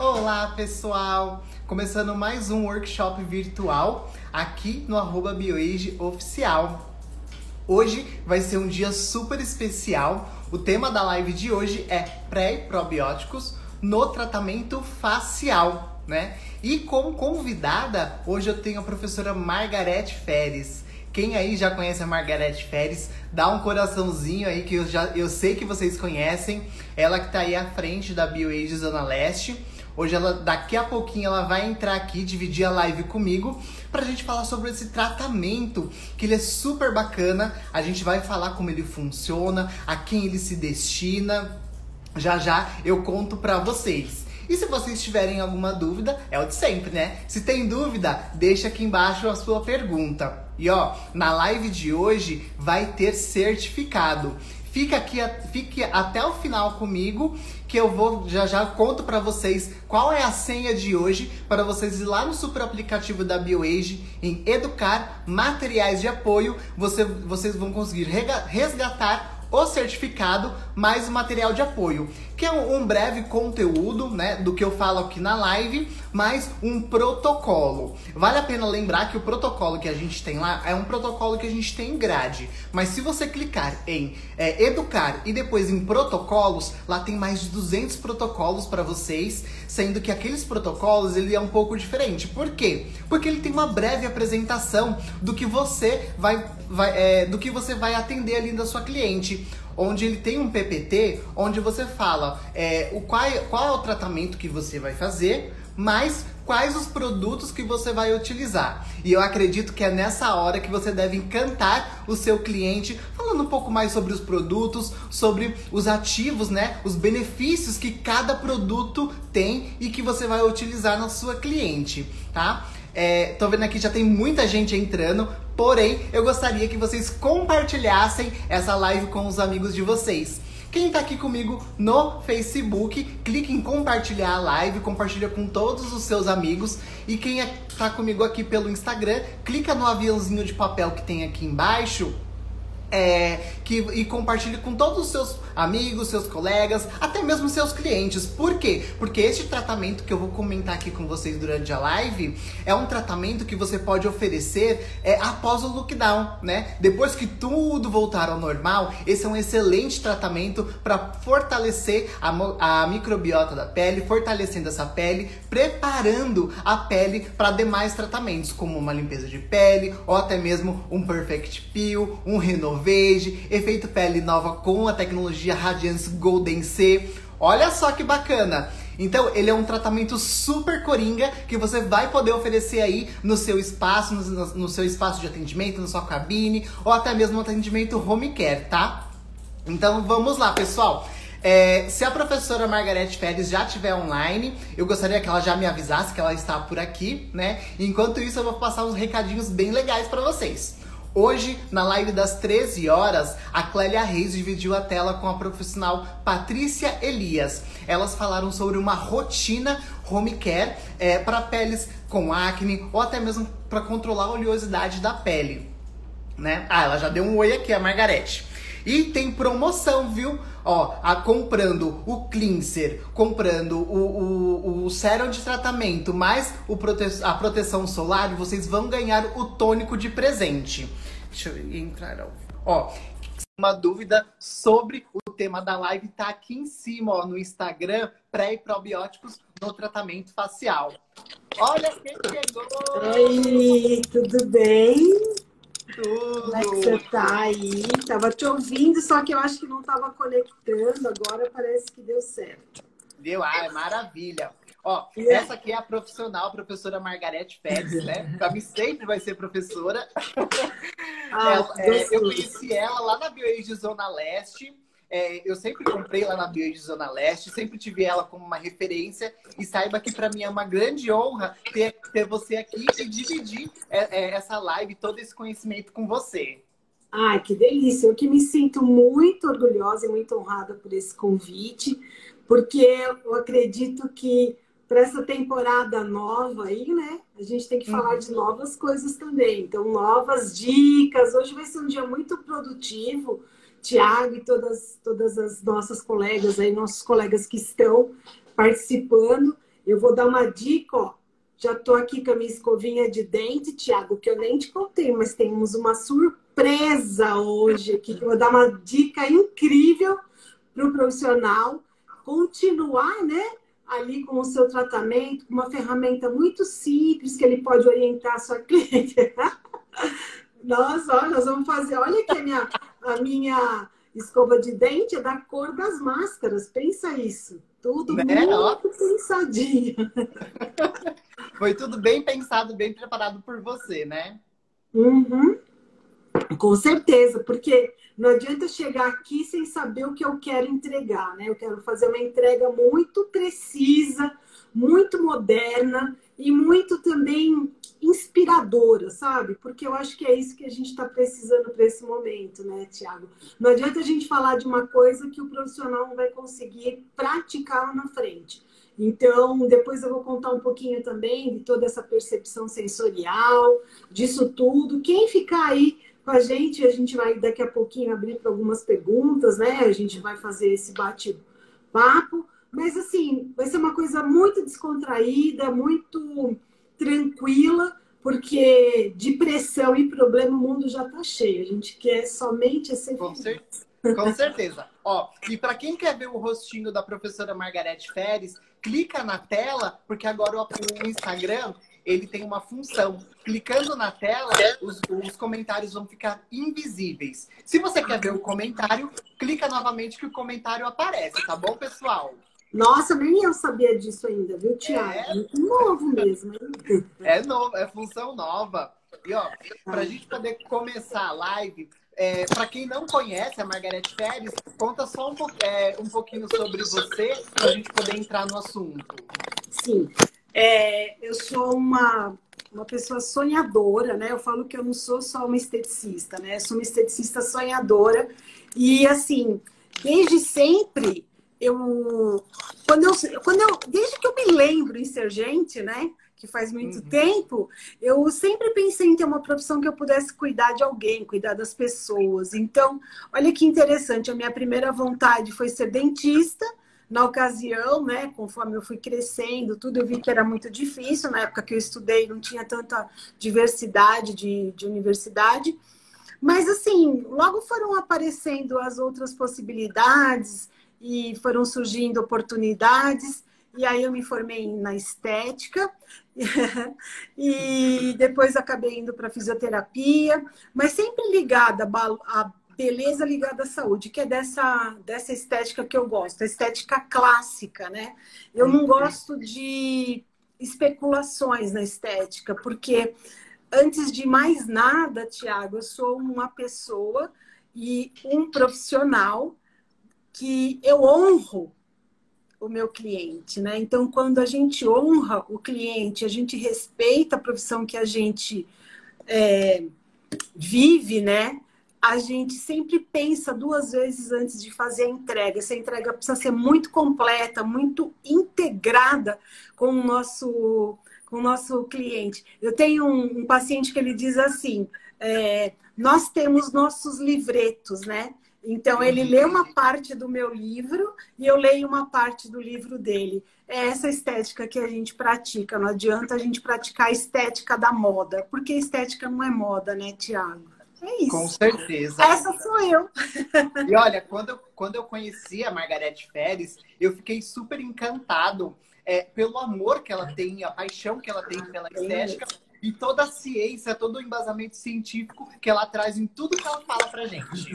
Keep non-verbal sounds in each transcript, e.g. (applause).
Olá, pessoal! Começando mais um workshop virtual aqui no arroba BioAge Oficial. Hoje vai ser um dia super especial. O tema da live de hoje é pré e probióticos no tratamento facial, né? E como convidada, hoje eu tenho a professora Margarete Feres. Quem aí já conhece a Margarete Feres, dá um coraçãozinho aí que eu já eu sei que vocês conhecem. Ela que tá aí à frente da BioAge Zona Leste. Hoje ela daqui a pouquinho ela vai entrar aqui dividir a live comigo pra gente falar sobre esse tratamento, que ele é super bacana. A gente vai falar como ele funciona, a quem ele se destina. Já já eu conto pra vocês. E se vocês tiverem alguma dúvida, é o de sempre, né? Se tem dúvida, deixa aqui embaixo a sua pergunta. E ó, na live de hoje vai ter certificado. Fica aqui, fique até o final comigo, que eu vou já já conto para vocês qual é a senha de hoje para vocês ir lá no super aplicativo da BioAge em educar materiais de apoio. Você, vocês vão conseguir resgatar o certificado mais o material de apoio, que é um breve conteúdo, né, do que eu falo aqui na live, mais um protocolo. Vale a pena lembrar que o protocolo que a gente tem lá é um protocolo que a gente tem em grade, mas se você clicar em é, educar e depois em protocolos, lá tem mais de 200 protocolos para vocês, sendo que aqueles protocolos ele é um pouco diferente. Por quê? Porque ele tem uma breve apresentação do que você vai, vai é, do que você vai atender ali da sua cliente onde ele tem um PPT, onde você fala é, o qual, qual é o tratamento que você vai fazer, mas quais os produtos que você vai utilizar. E eu acredito que é nessa hora que você deve encantar o seu cliente, falando um pouco mais sobre os produtos, sobre os ativos, né? Os benefícios que cada produto tem e que você vai utilizar na sua cliente, tá? É, tô vendo aqui já tem muita gente entrando, porém eu gostaria que vocês compartilhassem essa live com os amigos de vocês. Quem tá aqui comigo no Facebook, clique em compartilhar a live, compartilha com todos os seus amigos. E quem é, tá comigo aqui pelo Instagram, clica no aviãozinho de papel que tem aqui embaixo é, que, e compartilhe com todos os seus amigos, seus colegas, até mesmo seus clientes. Por quê? Porque este tratamento que eu vou comentar aqui com vocês durante a live é um tratamento que você pode oferecer é, após o lockdown, né? Depois que tudo voltar ao normal, esse é um excelente tratamento para fortalecer a, a microbiota da pele, fortalecendo essa pele, preparando a pele para demais tratamentos, como uma limpeza de pele ou até mesmo um Perfect Peel, um Renov Verde, efeito pele nova com a tecnologia Radiance Golden C. Olha só que bacana! Então, ele é um tratamento super coringa que você vai poder oferecer aí no seu espaço, no, no seu espaço de atendimento, na sua cabine, ou até mesmo no atendimento home care, tá? Então, vamos lá, pessoal. É, se a professora Margarete Félix já estiver online, eu gostaria que ela já me avisasse que ela está por aqui, né? Enquanto isso, eu vou passar uns recadinhos bem legais para vocês. Hoje, na live das 13 horas, a Clélia Reis dividiu a tela com a profissional Patrícia Elias. Elas falaram sobre uma rotina home care é, para peles com acne ou até mesmo para controlar a oleosidade da pele. Né? Ah, ela já deu um oi aqui, a Margarete. E tem promoção, viu? Ó, a, comprando o cleanser, comprando o, o, o sérum de tratamento, mais o prote a proteção solar, vocês vão ganhar o tônico de presente. Deixa eu entrar. Ó, uma dúvida sobre o tema da live tá aqui em cima, ó, no Instagram, pré e probióticos no tratamento facial. Olha quem chegou! Oi, tudo bem? Tudo. Como é que você tá aí? Tava te ouvindo, só que eu acho que não tava conectando. Agora parece que deu certo. Deu, ah, é maravilha. Ó, yeah. essa aqui é a profissional, a professora Margarete Pérez, né? (laughs) Pra mim sempre vai ser professora. Ah, ela, é, eu conheci ela lá na BioAge Zona Leste. É, eu sempre comprei lá na BioAge Zona Leste, sempre tive ela como uma referência e saiba que para mim é uma grande honra ter, ter você aqui e dividir é, é, essa live, todo esse conhecimento com você. Ai, que delícia! Eu que me sinto muito orgulhosa e muito honrada por esse convite, porque eu acredito que para essa temporada nova aí, né? A gente tem que falar uhum. de novas coisas também. Então, novas dicas. Hoje vai ser um dia muito produtivo Tiago e todas, todas as nossas colegas aí, nossos colegas que estão participando. Eu vou dar uma dica, ó. Já tô aqui com a minha escovinha de dente, Tiago, que eu nem te contei, mas temos uma surpresa hoje aqui, que eu vou dar uma dica incrível para o profissional continuar, né? Ali com o seu tratamento, uma ferramenta muito simples que ele pode orientar a sua (laughs) cliente. Nossa, olha, nós vamos fazer. Olha aqui a minha, a minha escova de dente é da cor das máscaras. Pensa isso. Tudo né? muito pensadinho. (laughs) Foi tudo bem pensado, bem preparado por você, né? Uhum. Com certeza, porque não adianta chegar aqui sem saber o que eu quero entregar, né? Eu quero fazer uma entrega muito precisa, muito moderna e muito também inspiradora, sabe? Porque eu acho que é isso que a gente está precisando para esse momento, né, Tiago? Não adianta a gente falar de uma coisa que o profissional não vai conseguir praticar lá na frente. Então, depois eu vou contar um pouquinho também de toda essa percepção sensorial, disso tudo. Quem ficar aí com a gente, a gente vai daqui a pouquinho abrir para algumas perguntas, né? A gente vai fazer esse bate-papo. Mas, assim, vai ser uma coisa muito descontraída, muito tranquila, porque de pressão e problema o mundo já está cheio. A gente quer somente esse. Com certeza. Com certeza. Ó, e para quem quer ver o rostinho da professora Margarete Feres, clica na tela, porque agora o Instagram ele tem uma função. Clicando na tela, os, os, comentários vão ficar invisíveis. Se você quer ver o comentário, clica novamente que o comentário aparece, tá bom, pessoal? Nossa, nem eu sabia disso ainda, viu, Tiago? É muito novo mesmo, hein? É novo, é função nova. E ó, para a gente poder começar a live, é, para quem não conhece a Margarete Pérez, conta só um, é, um pouquinho sobre você para a gente poder entrar no assunto. Sim, é, eu sou uma, uma pessoa sonhadora, né? Eu falo que eu não sou só uma esteticista, né? Eu sou uma esteticista sonhadora e assim, desde sempre eu quando eu, quando eu desde que eu me lembro em ser gente, né? Que faz muito uhum. tempo, eu sempre pensei em ter uma profissão que eu pudesse cuidar de alguém, cuidar das pessoas. Então, olha que interessante, a minha primeira vontade foi ser dentista. Na ocasião, né, conforme eu fui crescendo, tudo eu vi que era muito difícil. Na época que eu estudei, não tinha tanta diversidade de, de universidade. Mas, assim, logo foram aparecendo as outras possibilidades e foram surgindo oportunidades. E aí eu me formei na estética (laughs) e depois acabei indo para fisioterapia, mas sempre ligada a beleza ligada à saúde, que é dessa, dessa estética que eu gosto, a estética clássica, né? Eu não gosto de especulações na estética, porque antes de mais nada, Tiago, eu sou uma pessoa e um profissional que eu honro o meu cliente, né? Então, quando a gente honra o cliente, a gente respeita a profissão que a gente é, vive, né? A gente sempre pensa duas vezes antes de fazer a entrega. Essa entrega precisa ser muito completa, muito integrada com o nosso, com o nosso cliente. Eu tenho um, um paciente que ele diz assim: é, nós temos nossos livretos, né? Então, ele lê uma parte do meu livro e eu leio uma parte do livro dele. É essa estética que a gente pratica. Não adianta a gente praticar a estética da moda, porque estética não é moda, né, Tiago? É isso. Com certeza. Essa sou eu. E olha, quando eu, quando eu conheci a Margarete Pérez, eu fiquei super encantado é, pelo amor que ela tem, a paixão que ela tem pela estética e toda a ciência, todo o embasamento científico que ela traz em tudo que ela fala pra gente.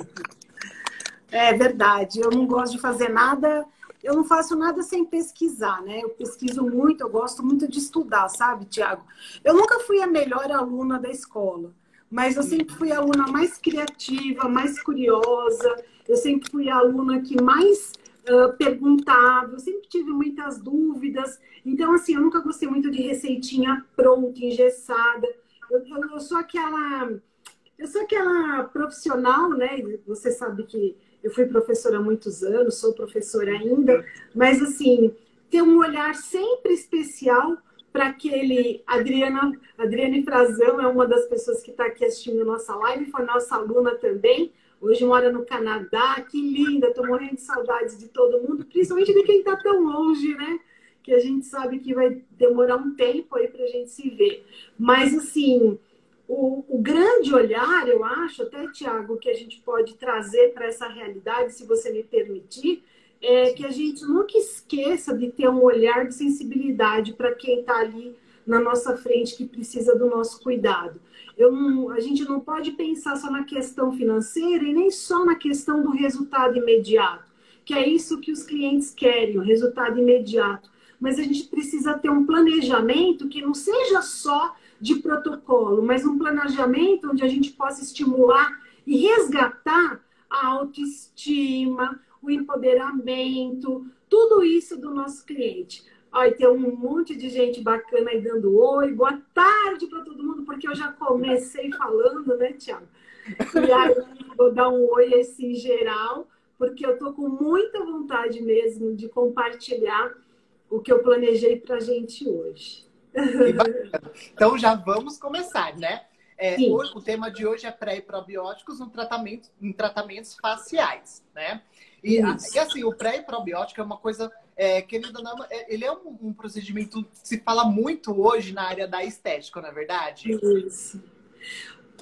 É verdade. Eu não gosto de fazer nada. Eu não faço nada sem pesquisar, né? Eu pesquiso muito, eu gosto muito de estudar, sabe, Tiago? Eu nunca fui a melhor aluna da escola, mas eu sempre fui a aluna mais criativa, mais curiosa. Eu sempre fui a aluna que mais uh, perguntava. Eu sempre tive muitas dúvidas. Então, assim, eu nunca gostei muito de receitinha pronta, engessada. Eu, eu, eu sou aquela eu sou aquela profissional, né? Você sabe que eu fui professora há muitos anos, sou professora ainda, mas assim, ter um olhar sempre especial para aquele. Adriana, Adriane Frazão é uma das pessoas que está aqui assistindo nossa live, foi nossa aluna também. Hoje mora no Canadá, que linda, estou morrendo de saudades de todo mundo, principalmente de quem está tão longe, né? que a gente sabe que vai demorar um tempo aí para a gente se ver. Mas, assim, o, o, grande olhar, eu acho, até, Tiago, que a gente pode trazer para essa realidade, se você me permitir, é que a gente nunca esqueça de ter um olhar de sensibilidade para quem está ali na nossa frente que precisa do nosso cuidado. Não, a gente não pode pensar só na questão financeira e nem só na questão do resultado imediato, que é isso que os clientes querem, o resultado imediato. Mas a gente precisa ter um planejamento que não seja só de protocolo, mas um planejamento onde a gente possa estimular e resgatar a autoestima, o empoderamento, tudo isso do nosso cliente. Olha, tem um monte de gente bacana aí dando oi. Boa tarde para todo mundo, porque eu já comecei falando, né, Tiago? E aí vou dar um oi assim geral, porque eu tô com muita vontade mesmo de compartilhar o que eu planejei para a gente hoje. Então já vamos começar, né? É, hoje, o tema de hoje é pré e probióticos no tratamento, em tratamentos faciais, né? E, e assim, o pré e probiótico é uma coisa é, não, é, ele é um, um, procedimento que se fala muito hoje na área da estética, não é verdade? Isso.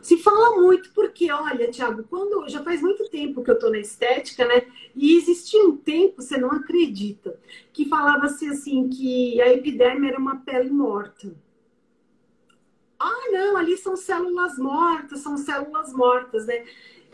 Se fala muito, porque, olha, Tiago, quando já faz muito tempo que eu estou na estética, né? E existia um tempo, você não acredita, que falava-se assim que a epiderme era uma pele morta. Ah, não, ali são células mortas, são células mortas, né?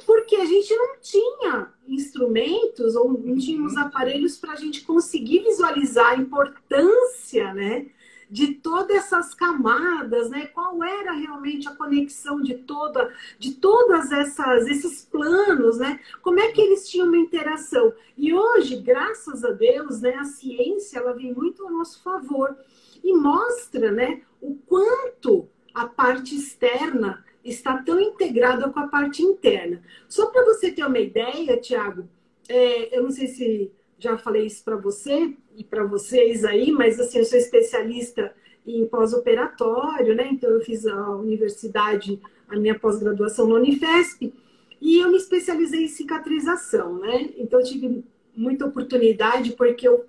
porque a gente não tinha instrumentos ou não tínhamos aparelhos para a gente conseguir visualizar a importância, né? De todas essas camadas, né? Qual era realmente a conexão de toda, de todas essas, esses planos, né? Como é que eles tinham uma interação? E hoje, graças a Deus, né? A ciência ela vem muito ao nosso favor e mostra, né? O quanto a parte externa está tão integrada com a parte interna. Só para você ter uma ideia, Tiago, é, eu não sei se já falei isso para você e para vocês aí, mas assim, eu sou especialista em pós-operatório, né? Então eu fiz a universidade, a minha pós-graduação na Unifesp, e eu me especializei em cicatrização, né? Então eu tive muita oportunidade porque eu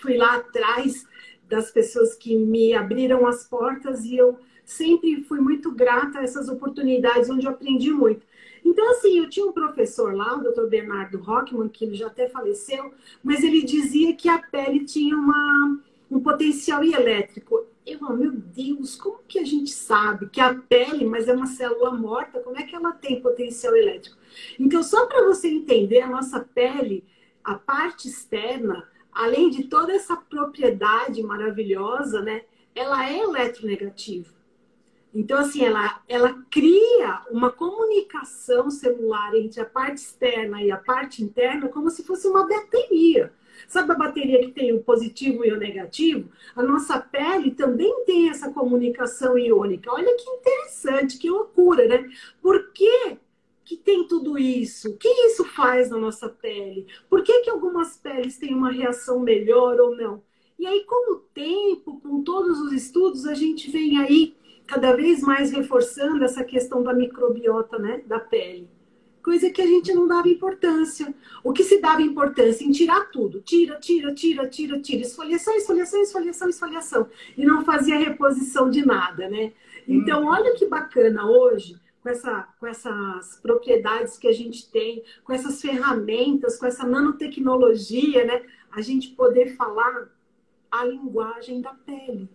fui lá atrás das pessoas que me abriram as portas e eu sempre fui muito grata a essas oportunidades onde eu aprendi muito. Então, assim, eu tinha um professor lá, o Dr. Bernardo Rockman, que ele já até faleceu, mas ele dizia que a pele tinha uma, um potencial elétrico. Eu, oh, meu Deus, como que a gente sabe que a pele, mas é uma célula morta, como é que ela tem potencial elétrico? Então, só para você entender, a nossa pele, a parte externa, além de toda essa propriedade maravilhosa, né, ela é eletronegativa. Então, assim, ela, ela cria uma comunicação celular entre a parte externa e a parte interna como se fosse uma bateria. Sabe a bateria que tem o positivo e o negativo? A nossa pele também tem essa comunicação iônica. Olha que interessante, que loucura, né? Por que, que tem tudo isso? O que isso faz na nossa pele? Por que, que algumas peles têm uma reação melhor ou não? E aí, com o tempo, com todos os estudos, a gente vem aí cada vez mais reforçando essa questão da microbiota, né, da pele. Coisa que a gente não dava importância. O que se dava importância em tirar tudo. Tira, tira, tira, tira, tira. Esfoliação, esfoliação, esfoliação, esfoliação. E não fazia reposição de nada, né? Então, hum. olha que bacana hoje, com, essa, com essas propriedades que a gente tem, com essas ferramentas, com essa nanotecnologia, né? A gente poder falar a linguagem da pele.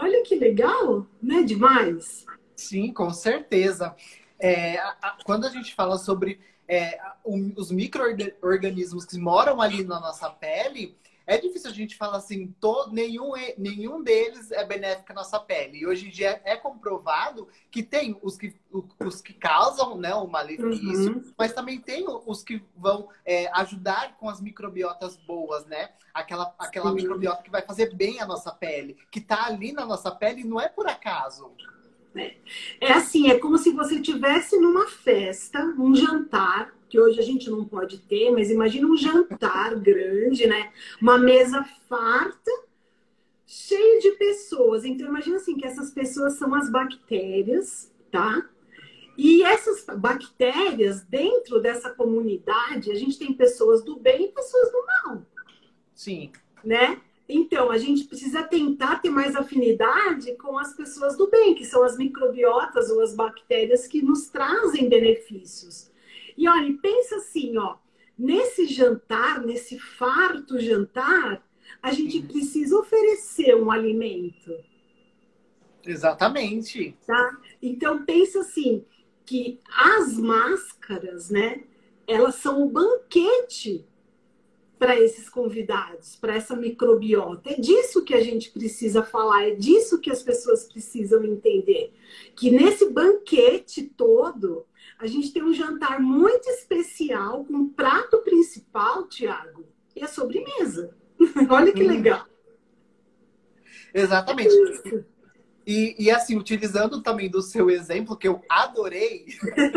Olha que legal, né? Demais. Sim, com certeza. É, a, a, quando a gente fala sobre é, um, os micro-organismos que moram ali na nossa pele, é difícil a gente falar assim, todo, nenhum, nenhum deles é benéfico à nossa pele. E hoje em dia é comprovado que tem os que, os que causam né, o malefício, uhum. mas também tem os que vão é, ajudar com as microbiotas boas, né? Aquela, aquela microbiota que vai fazer bem à nossa pele, que está ali na nossa pele não é por acaso. É. é assim, é como se você estivesse numa festa, um jantar, que hoje a gente não pode ter, mas imagina um jantar grande, né? Uma mesa farta, cheia de pessoas. Então imagina assim que essas pessoas são as bactérias, tá? E essas bactérias dentro dessa comunidade, a gente tem pessoas do bem e pessoas do mal. Sim. Né? Então, a gente precisa tentar ter mais afinidade com as pessoas do bem, que são as microbiotas ou as bactérias que nos trazem benefícios. E olha, pensa assim, ó, nesse jantar, nesse farto jantar, a gente precisa oferecer um alimento. Exatamente. Tá? Então pensa assim, que as máscaras, né, elas são o banquete para esses convidados, para essa microbiota. É disso que a gente precisa falar, é disso que as pessoas precisam entender. Que nesse banquete todo, a gente tem um jantar muito especial, com um prato principal, Tiago, e a sobremesa. (laughs) Olha que legal. Exatamente. E, e, assim, utilizando também do seu exemplo, que eu adorei,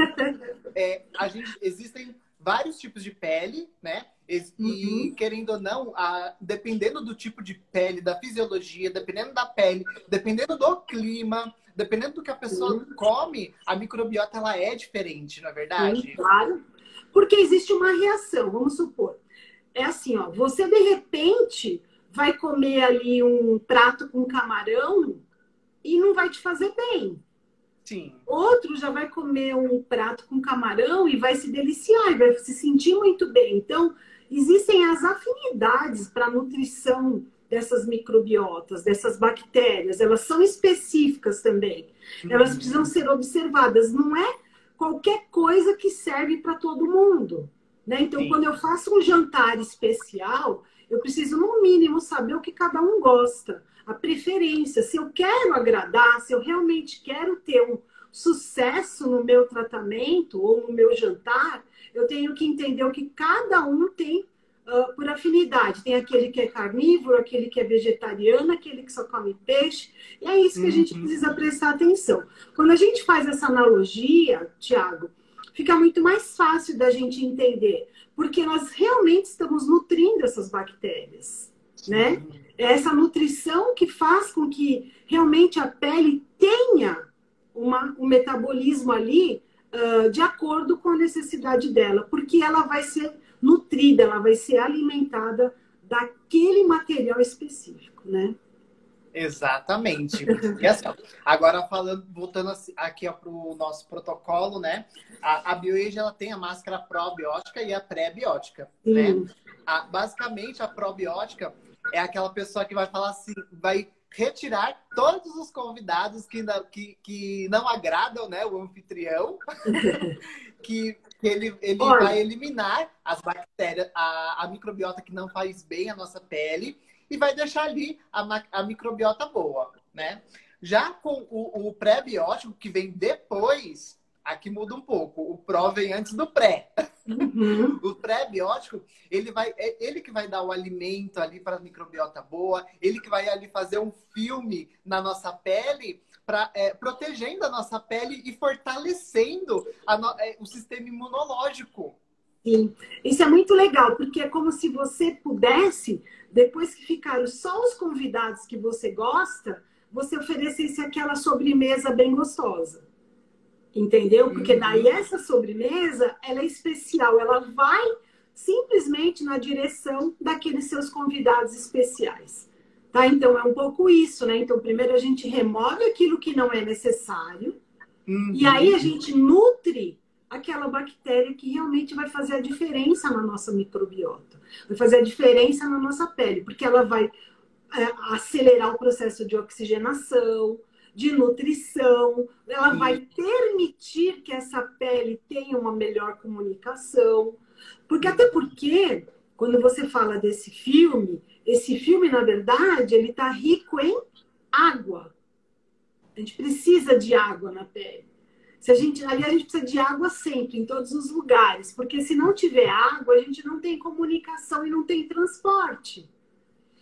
(laughs) é, a gente, existem vários tipos de pele, né? E, uhum. querendo ou não, a, dependendo do tipo de pele, da fisiologia, dependendo da pele, dependendo do clima, dependendo do que a pessoa uhum. come, a microbiota ela é diferente, não é verdade? Sim, claro. Porque existe uma reação, vamos supor. É assim, ó, você de repente vai comer ali um prato com camarão e não vai te fazer bem. Sim. Outro já vai comer um prato com camarão e vai se deliciar, e vai se sentir muito bem. Então, existem as afinidades para a nutrição dessas microbiotas, dessas bactérias. Elas são específicas também. Elas uhum. precisam ser observadas. Não é qualquer coisa que serve para todo mundo. Né? Então, Sim. quando eu faço um jantar especial, eu preciso, no mínimo, saber o que cada um gosta a preferência. Se eu quero agradar, se eu realmente quero ter um sucesso no meu tratamento ou no meu jantar, eu tenho que entender o que cada um tem uh, por afinidade. Tem aquele que é carnívoro, aquele que é vegetariano, aquele que só come peixe. E é isso que a gente uhum. precisa prestar atenção. Quando a gente faz essa analogia, Tiago, fica muito mais fácil da gente entender, porque nós realmente estamos nutrindo essas bactérias, né? É essa nutrição que faz com que realmente a pele tenha uma, um metabolismo ali uh, de acordo com a necessidade dela, porque ela vai ser nutrida, ela vai ser alimentada daquele material específico, né? Exatamente. E assim, agora falando, voltando aqui para o nosso protocolo, né? A, a BioAge ela tem a máscara probiótica e a pré-biótica, né? A, basicamente, a probiótica é aquela pessoa que vai falar assim, vai retirar todos os convidados que não, que, que não agradam né, o anfitrião, (laughs) que, que ele, ele vai eliminar as bactérias, a, a microbiota que não faz bem à nossa pele e vai deixar ali a, a microbiota boa, né? Já com o, o pré-biótico, que vem depois, aqui muda um pouco. O pró vem antes do pré. Uhum. (laughs) o pré-biótico, ele vai, é ele que vai dar o alimento ali para a microbiota boa, ele que vai ali fazer um filme na nossa pele, pra, é, protegendo a nossa pele e fortalecendo no, é, o sistema imunológico. Sim, isso é muito legal, porque é como se você pudesse, depois que ficaram só os convidados que você gosta, você oferecesse aquela sobremesa bem gostosa. Entendeu? Porque daí uhum. essa sobremesa, ela é especial, ela vai simplesmente na direção daqueles seus convidados especiais. Tá? Então é um pouco isso, né? Então primeiro a gente remove aquilo que não é necessário uhum. e aí a gente nutre aquela bactéria que realmente vai fazer a diferença na nossa microbiota, vai fazer a diferença na nossa pele, porque ela vai é, acelerar o processo de oxigenação, de nutrição, ela vai permitir que essa pele tenha uma melhor comunicação. Porque até porque, quando você fala desse filme, esse filme, na verdade, ele está rico em água. A gente precisa de água na pele. Se a gente, ali a gente precisa de água sempre, em todos os lugares, porque se não tiver água, a gente não tem comunicação e não tem transporte.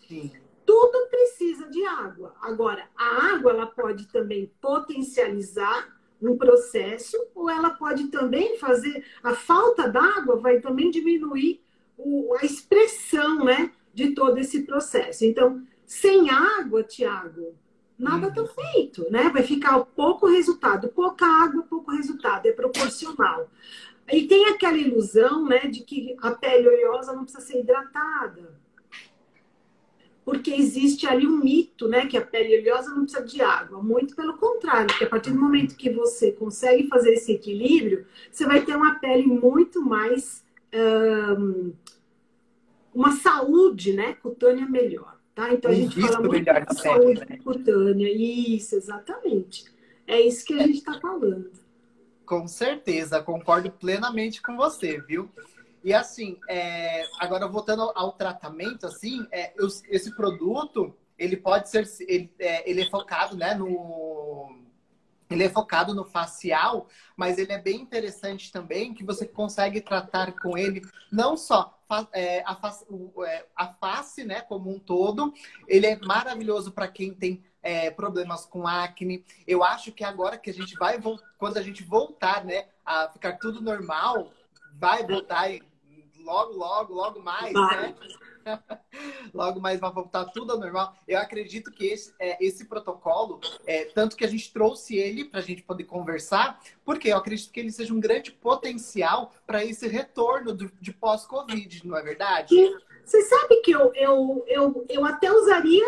Sim tudo precisa de água. Agora, a água ela pode também potencializar um processo, ou ela pode também fazer a falta d'água vai também diminuir o, a expressão, né, de todo esse processo. Então, sem água, Tiago, nada está feito, né? Vai ficar pouco resultado, pouca água, pouco resultado, é proporcional. E tem aquela ilusão, né, de que a pele oleosa não precisa ser hidratada. Porque existe ali um mito, né, que a pele oleosa não precisa de água. Muito pelo contrário, porque a partir do momento que você consegue fazer esse equilíbrio, você vai ter uma pele muito mais um, uma saúde, né, cutânea melhor, tá? Então a gente fala muito de saúde né? cutânea, isso, exatamente. É isso que a gente está falando. Com certeza, concordo plenamente com você, viu? E assim, é, agora voltando ao, tratamento, assim, é, esse produto, ele pode ser, ele é, ele é focado, né, no, ele é focado no facial, mas ele é bem interessante também que você consegue tratar com ele não só é, a, face, é, a face, né, como um todo. Ele é maravilhoso para quem tem é, problemas com acne. Eu acho que agora que a gente vai, quando a gente voltar, né, a ficar tudo normal, vai voltar logo, logo, logo mais, vai. né? (laughs) logo mais vai voltar tudo ao normal. Eu acredito que esse, é, esse protocolo, é, tanto que a gente trouxe ele para a gente poder conversar, porque eu acredito que ele seja um grande potencial para esse retorno do, de pós-Covid, não é verdade? Você sabe que eu, eu, eu, eu até usaria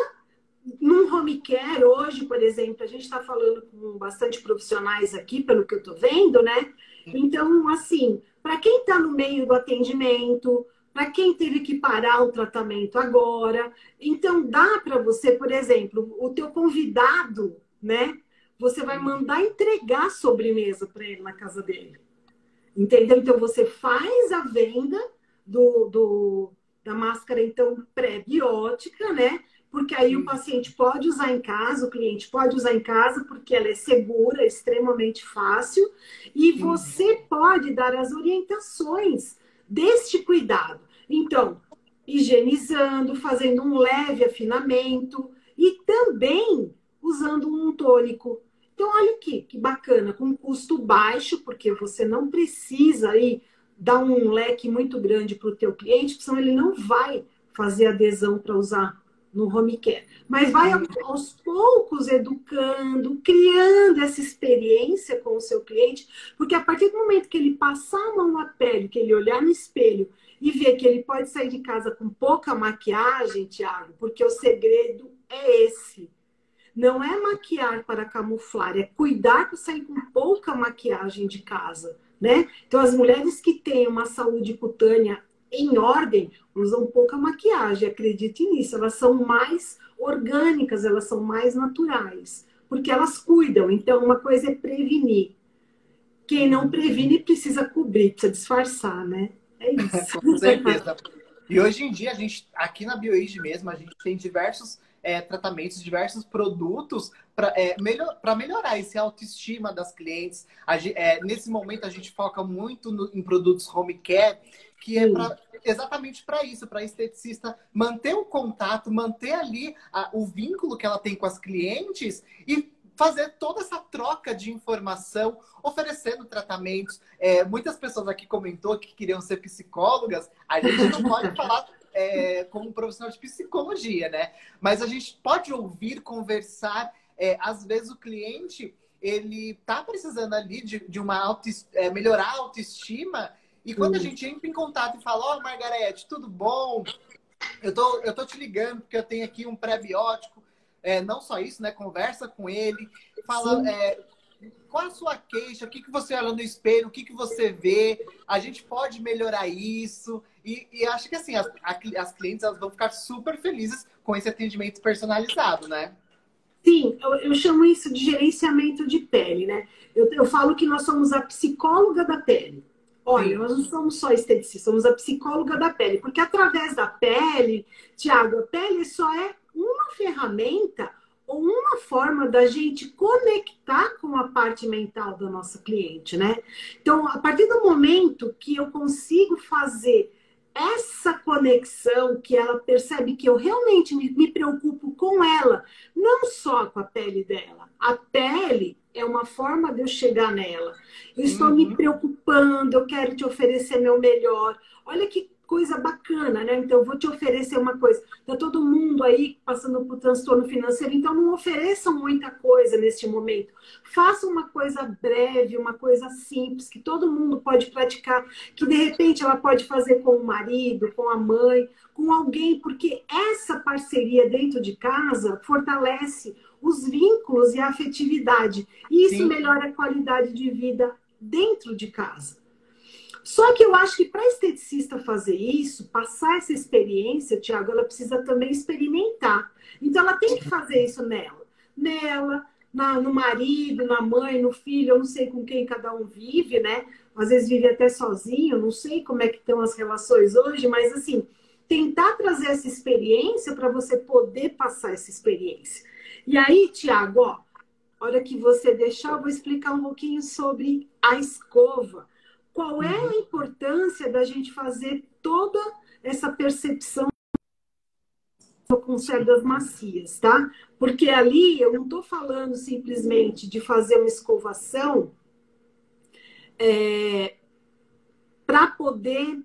num home care hoje, por exemplo, a gente está falando com bastante profissionais aqui, pelo que eu estou vendo, né? Então, assim, para quem está no meio do atendimento, para quem teve que parar o tratamento agora, então dá para você, por exemplo, o teu convidado, né? Você vai mandar entregar sobremesa para ele na casa dele. Entendeu? Então você faz a venda do, do da máscara então pré-biótica, né? Porque aí o paciente pode usar em casa, o cliente pode usar em casa, porque ela é segura, extremamente fácil, e você pode dar as orientações deste cuidado. Então, higienizando, fazendo um leve afinamento e também usando um tônico. Então, olha aqui, que bacana, com custo baixo, porque você não precisa aí dar um leque muito grande para o teu cliente, porque senão ele não vai fazer adesão para usar no home care. Mas vai aos poucos educando, criando essa experiência com o seu cliente, porque a partir do momento que ele passar a mão na pele, que ele olhar no espelho e ver que ele pode sair de casa com pouca maquiagem, Tiago, porque o segredo é esse. Não é maquiar para camuflar, é cuidar para sair com pouca maquiagem de casa, né? Então, as mulheres que têm uma saúde cutânea em ordem, usam pouca maquiagem, acredite nisso. Elas são mais orgânicas, elas são mais naturais, porque elas cuidam. Então, uma coisa é prevenir. Quem não previne precisa cobrir, precisa disfarçar, né? É (laughs) isso. Com certeza. E hoje em dia, a gente, aqui na BioAge mesmo, a gente tem diversos é, tratamentos, diversos produtos para é, melhor, melhorar esse autoestima das clientes. A, é, nesse momento, a gente foca muito no, em produtos home care que é pra, exatamente para isso, para a esteticista manter o contato, manter ali a, o vínculo que ela tem com as clientes e fazer toda essa troca de informação, oferecendo tratamentos. É, muitas pessoas aqui comentou que queriam ser psicólogas. A gente não pode (laughs) falar é, como profissional de psicologia, né? Mas a gente pode ouvir, conversar. É, às vezes o cliente ele tá precisando ali de, de uma auto, é, melhorar a autoestima e quando a gente entra em contato e fala, ó, oh, Margarete, tudo bom? Eu tô, eu tô te ligando porque eu tenho aqui um pré-biótico. É, não só isso, né? Conversa com ele, fala é, qual a sua queixa, o que, que você olha no espelho, o que, que você vê, a gente pode melhorar isso. E, e acho que assim, as, as clientes elas vão ficar super felizes com esse atendimento personalizado, né? Sim, eu, eu chamo isso de gerenciamento de pele, né? Eu, eu falo que nós somos a psicóloga da pele. Olha, nós não somos só esteticistas, somos a psicóloga da pele, porque através da pele, Tiago, a pele só é uma ferramenta ou uma forma da gente conectar com a parte mental da nossa cliente, né? Então, a partir do momento que eu consigo fazer essa conexão, que ela percebe que eu realmente me, me preocupo com ela, não só com a pele dela, a pele é uma forma de eu chegar nela. Eu estou uhum. me preocupando, eu quero te oferecer meu melhor. Olha que coisa bacana, né? Então, eu vou te oferecer uma coisa. Tá todo mundo aí passando por transtorno financeiro, então não ofereçam muita coisa neste momento. Faça uma coisa breve, uma coisa simples, que todo mundo pode praticar, que de repente ela pode fazer com o marido, com a mãe, com alguém, porque essa parceria dentro de casa fortalece os vínculos e a afetividade. E isso Sim. melhora a qualidade de vida dentro de casa. Só que eu acho que para a esteticista fazer isso, passar essa experiência, Tiago, ela precisa também experimentar. Então ela tem que fazer isso nela. Nela, na, no marido, na mãe, no filho, eu não sei com quem cada um vive, né? Às vezes vive até sozinho, não sei como é que estão as relações hoje, mas assim, tentar trazer essa experiência para você poder passar essa experiência. E aí, Tiago, ó, hora que você deixar, eu vou explicar um pouquinho sobre a escova. Qual é a importância da gente fazer toda essa percepção com cerdas macias, tá? Porque ali eu não estou falando simplesmente de fazer uma escovação é, para poder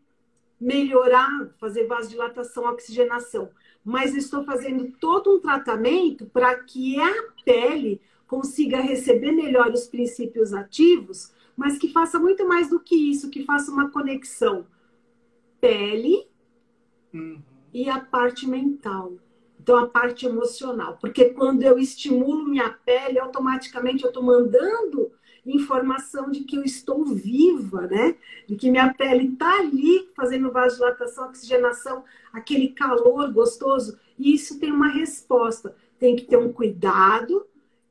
melhorar, fazer vasodilatação, oxigenação, mas estou fazendo todo um tratamento para que a pele consiga receber melhor os princípios ativos mas que faça muito mais do que isso, que faça uma conexão pele uhum. e a parte mental. Então, a parte emocional. Porque quando eu estimulo minha pele, automaticamente eu estou mandando informação de que eu estou viva, né? De que minha pele está ali fazendo vasodilatação, oxigenação, aquele calor gostoso. E isso tem uma resposta. Tem que ter um cuidado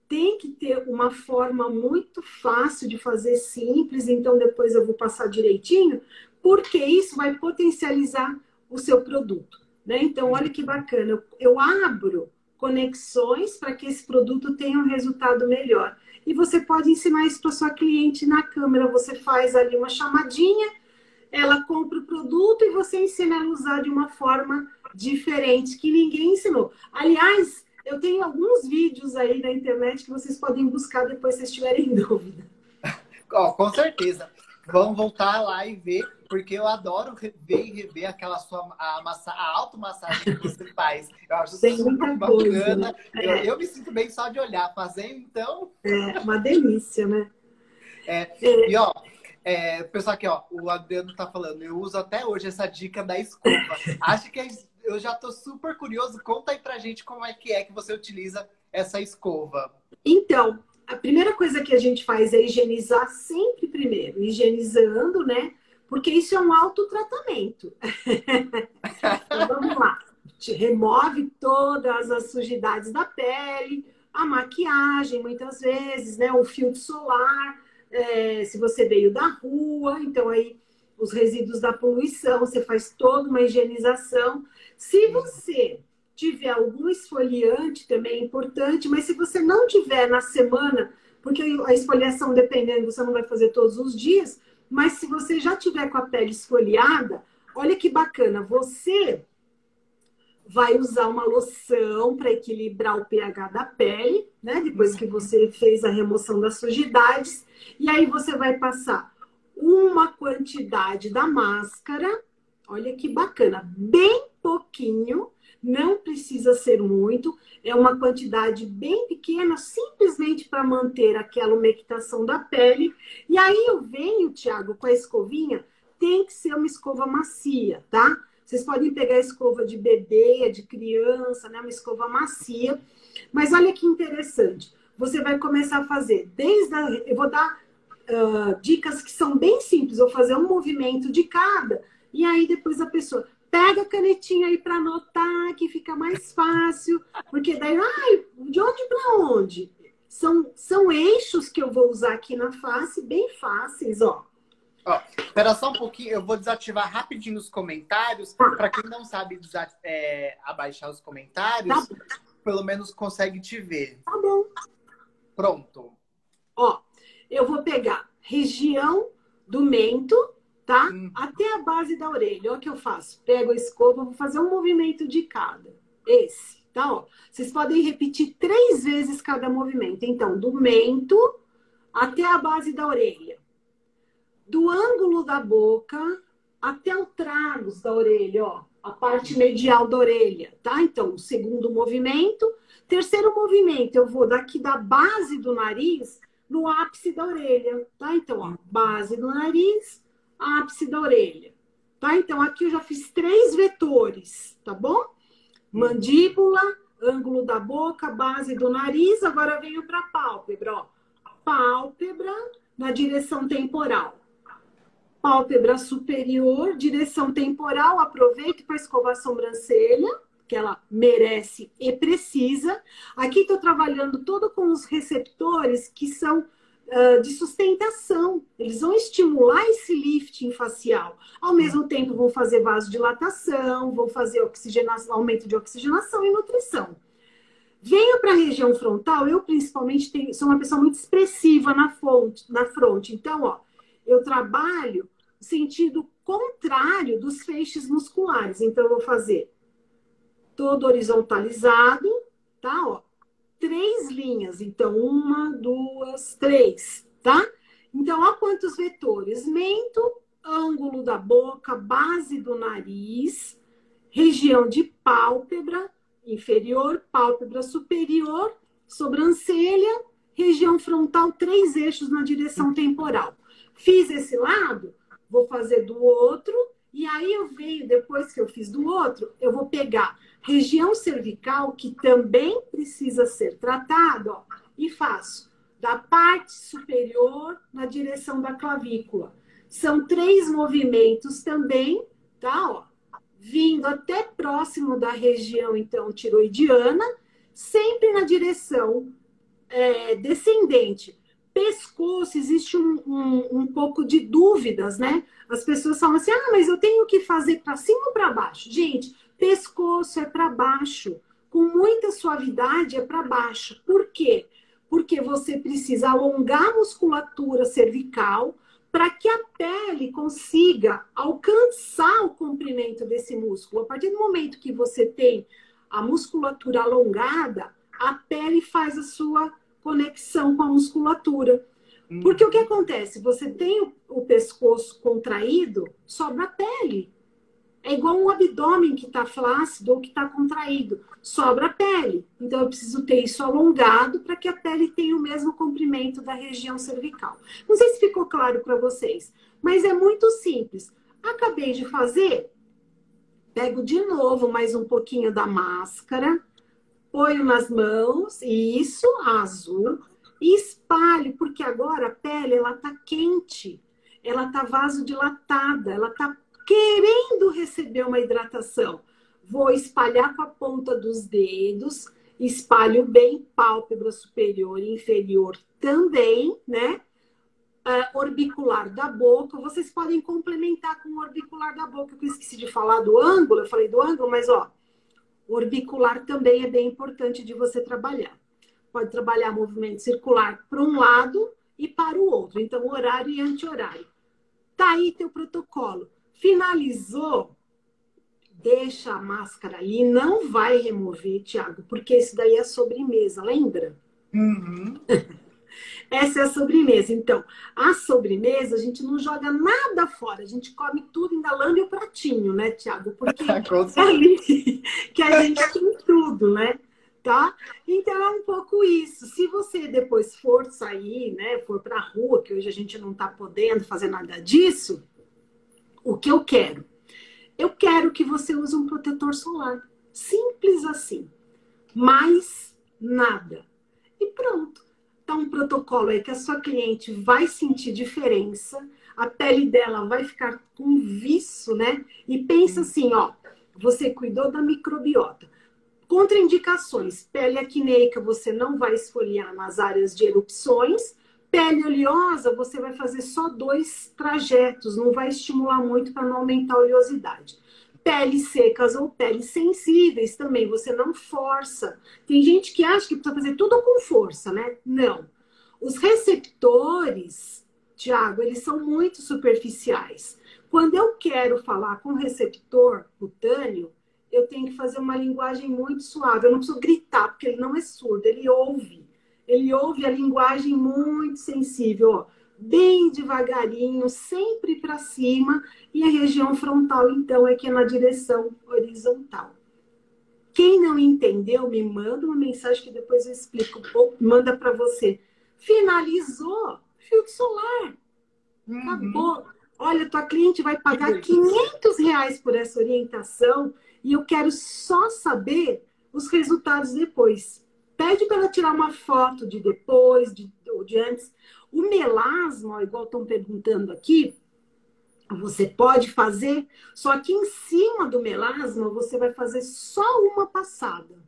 tem que ter uma forma muito fácil de fazer simples, então depois eu vou passar direitinho, porque isso vai potencializar o seu produto. Né? Então, olha que bacana, eu, eu abro conexões para que esse produto tenha um resultado melhor. E você pode ensinar isso para sua cliente na câmera. Você faz ali uma chamadinha, ela compra o produto e você ensina ela a usar de uma forma diferente que ninguém ensinou. Aliás, eu tenho alguns vídeos aí na internet que vocês podem buscar depois se vocês tiverem (laughs) dúvida. oh, com certeza. Vamos voltar lá e ver, porque eu adoro ver e rever aquela sua a, massa, a automassagem que você (laughs) faz. Eu acho Tem super bacana. Né? eu, é. eu, me sinto bem só de olhar. Fazendo, então. É uma delícia, né? (laughs) É, é. E ó, é, pessoal aqui, ó, o Adriano tá falando, eu uso até hoje essa dica da escova. (laughs) Acho que é eu já tô super curioso. Conta aí pra gente como é que é que você utiliza essa escova. Então, a primeira coisa que a gente faz é higienizar sempre primeiro, higienizando, né? Porque isso é um autotratamento. (laughs) então, vamos lá. Te remove todas as sujidades da pele, a maquiagem, muitas vezes, né? O filtro solar, é, se você veio da rua, então aí os resíduos da poluição, você faz toda uma higienização. Se você tiver algum esfoliante também é importante, mas se você não tiver na semana, porque a esfoliação, dependendo, você não vai fazer todos os dias, mas se você já tiver com a pele esfoliada, olha que bacana, você vai usar uma loção para equilibrar o pH da pele, né? Depois que você fez a remoção das sujidades, e aí você vai passar uma quantidade da máscara, olha que bacana, bem pouquinho, não precisa ser muito, é uma quantidade bem pequena, simplesmente para manter aquela umectação da pele. E aí eu venho, Tiago, com a escovinha, tem que ser uma escova macia, tá? Vocês podem pegar a escova de bebê, de criança, né? Uma escova macia. Mas olha que interessante. Você vai começar a fazer desde a... Eu vou dar uh, dicas que são bem simples. Vou fazer um movimento de cada. E aí depois a pessoa pega a canetinha aí para anotar, que fica mais fácil, porque daí, ai, de onde para onde? São, são eixos que eu vou usar aqui na face, bem fáceis, ó. Ó, espera só um pouquinho, eu vou desativar rapidinho os comentários. Tá. Para quem não sabe é, abaixar os comentários, tá pelo menos consegue te ver. Tá bom. Pronto. Ó, eu vou pegar região do mento, tá? Hum. Até a base da orelha. Olha o que eu faço. Pego a escova, vou fazer um movimento de cada. Esse, tá? Ó. Vocês podem repetir três vezes cada movimento. Então, do mento até a base da orelha. Do ângulo da boca até o tragus da orelha, ó, a parte medial da orelha, tá? Então, segundo movimento. Terceiro movimento, eu vou daqui da base do nariz no ápice da orelha, tá? Então, ó, base do nariz, ápice da orelha, tá? Então, aqui eu já fiz três vetores, tá bom? Mandíbula, ângulo da boca, base do nariz, agora venho para pálpebra, ó. Pálpebra na direção temporal. Pálpebra superior, direção temporal, aproveito para escovar a sobrancelha que ela merece e precisa. Aqui estou trabalhando todo com os receptores que são de sustentação. Eles vão estimular esse lifting facial. Ao mesmo tempo, vão fazer vasodilatação, vão fazer oxigenação, aumento de oxigenação e nutrição. Venho para a região frontal, eu principalmente tenho, sou uma pessoa muito expressiva na, fonte, na fronte. Então, ó, eu trabalho sentido contrário dos feixes musculares. Então, eu vou fazer todo horizontalizado, tá? Ó, três linhas. Então, uma, duas, três, tá? Então, olha quantos vetores. Mento, ângulo da boca, base do nariz, região de pálpebra inferior, pálpebra superior, sobrancelha, região frontal, três eixos na direção temporal. Fiz esse lado, vou fazer do outro, e aí eu venho, depois que eu fiz do outro, eu vou pegar região cervical, que também precisa ser tratado, ó, e faço da parte superior na direção da clavícula. São três movimentos também, tá? Ó, vindo até próximo da região, então, tiroidiana, sempre na direção é, descendente. Pescoço, existe um, um, um, pouco de dúvidas, né? As pessoas falam assim: ah, mas eu tenho que fazer para cima ou para baixo? Gente, Pescoço é para baixo, com muita suavidade é para baixo. Por quê? Porque você precisa alongar a musculatura cervical para que a pele consiga alcançar o comprimento desse músculo. A partir do momento que você tem a musculatura alongada, a pele faz a sua conexão com a musculatura. Porque o que acontece? Você tem o, pescoço contraído, sobra a pele. É igual um abdômen que está flácido ou que está contraído, sobra a pele. Então eu preciso ter isso alongado para que a pele tenha o mesmo comprimento da região cervical. Não sei se ficou claro para vocês, mas é muito simples. Acabei de fazer, pego de novo mais um pouquinho da máscara, ponho nas mãos, isso, azul, e espalho, porque agora a pele ela tá quente, ela tá vasodilatada, ela tá querendo receber uma hidratação. Vou espalhar com a ponta dos dedos, espalho bem pálpebra superior e inferior também, né? Uh, orbicular da boca. Vocês podem complementar com o orbicular da boca. Eu esqueci de falar do ângulo, eu falei do ângulo, mas ó, orbicular também é bem importante de você trabalhar. Pode trabalhar movimento circular para um lado e para o outro. Então, horário e anti-horário. Tá aí teu protocolo. Finalizou, deixa a máscara ali, não vai remover, Tiago, porque isso daí é sobremesa, lembra? Uhum. (laughs) Essa é a sobremesa. Então, a sobremesa, a gente não joga nada fora, a gente come tudo, ainda lambe o pratinho, né, Tiago? Porque (laughs) é ali que a gente tem tudo, né? Tá? Então é um pouco isso. Se você depois for sair, né, for para a rua, que hoje a gente não está podendo fazer nada disso, o que eu quero? Eu quero que você use um protetor solar. Simples assim. Mais nada. E pronto. Tá um protocolo aí que a sua cliente vai sentir diferença, a pele dela vai ficar com viço, né? E pensa assim, ó, você cuidou da microbiota. Contraindicações: pele acneica, você não vai esfoliar nas áreas de erupções Pele oleosa, você vai fazer só dois trajetos, não vai estimular muito para não aumentar a oleosidade. Peles secas ou peles sensíveis também, você não força. Tem gente que acha que precisa fazer tudo com força, né? Não. Os receptores, Tiago, eles são muito superficiais. Quando eu quero falar com receptor cutâneo, eu tenho que fazer uma linguagem muito suave. Eu não preciso gritar, porque ele não é surdo, ele ouve ele ouve a linguagem muito sensível. Ó. bem devagarinho, sempre para cima, e a região frontal, então, é que é na direção horizontal. Quem não entendeu, me manda uma mensagem que depois eu explico, ou manda para você. Finalizou, filtro solar. Uhum. Acabou. Olha, tua cliente vai pagar 500 reais por essa orientação e eu quero só saber os resultados depois. Pede para ela tirar uma foto de depois, de, de antes. O melasma, igual estão perguntando aqui, você pode fazer, só que em cima do melasma você vai fazer só uma passada,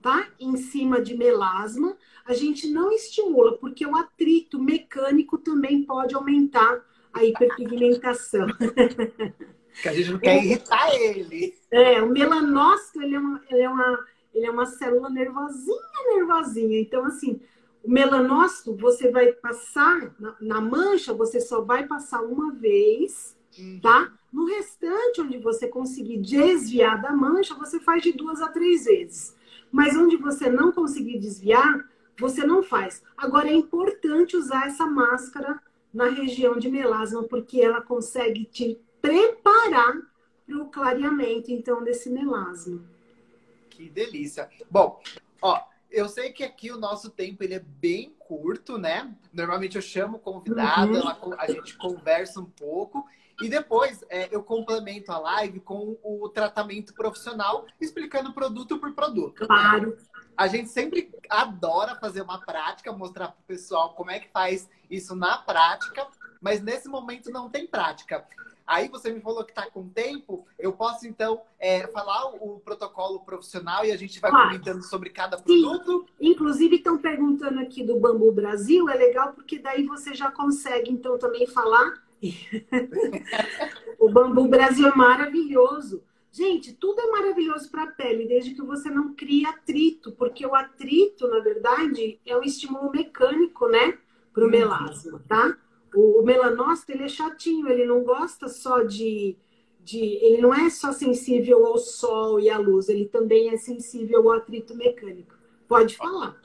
tá? Em cima de melasma, a gente não estimula, porque o atrito mecânico também pode aumentar a hiperpigmentação. (laughs) Que a gente não quer irritar ele. É, o melanócito, ele é uma, ele é uma, ele é uma célula nervosinha, nervosinha. Então, assim, o melanócito, você vai passar na, na mancha, você só vai passar uma vez, uhum. tá? No restante, onde você conseguir desviar da mancha, você faz de duas a três vezes. Mas onde você não conseguir desviar, você não faz. Agora, é importante usar essa máscara na região de melasma, porque ela consegue te preparar para o clareamento, então, desse melasma. Que delícia. Bom, ó, eu sei que aqui o nosso tempo ele é bem curto, né? Normalmente eu chamo convidada, uhum. a gente conversa um pouco e depois é, eu complemento a live com o tratamento profissional, explicando produto por produto. Claro. A gente sempre adora fazer uma prática, mostrar para o pessoal como é que faz isso na prática, mas nesse momento não tem prática. Aí você me falou que está com tempo, eu posso então é, falar o, protocolo profissional e a gente vai comentando sobre cada produto? Sim. Inclusive estão perguntando aqui do Bambu Brasil, é legal porque daí você já consegue então também falar. (laughs) o Bambu Brasil é maravilhoso. Gente, tudo é maravilhoso para a pele, desde que você não crie atrito, porque o atrito, na verdade, é um estímulo mecânico, né? Para o uhum. melasma, tá? O, o melanócito, ele é chatinho, ele não gosta só de, de... Ele não é só sensível ao sol e à luz, ele também é sensível ao atrito mecânico. Pode falar.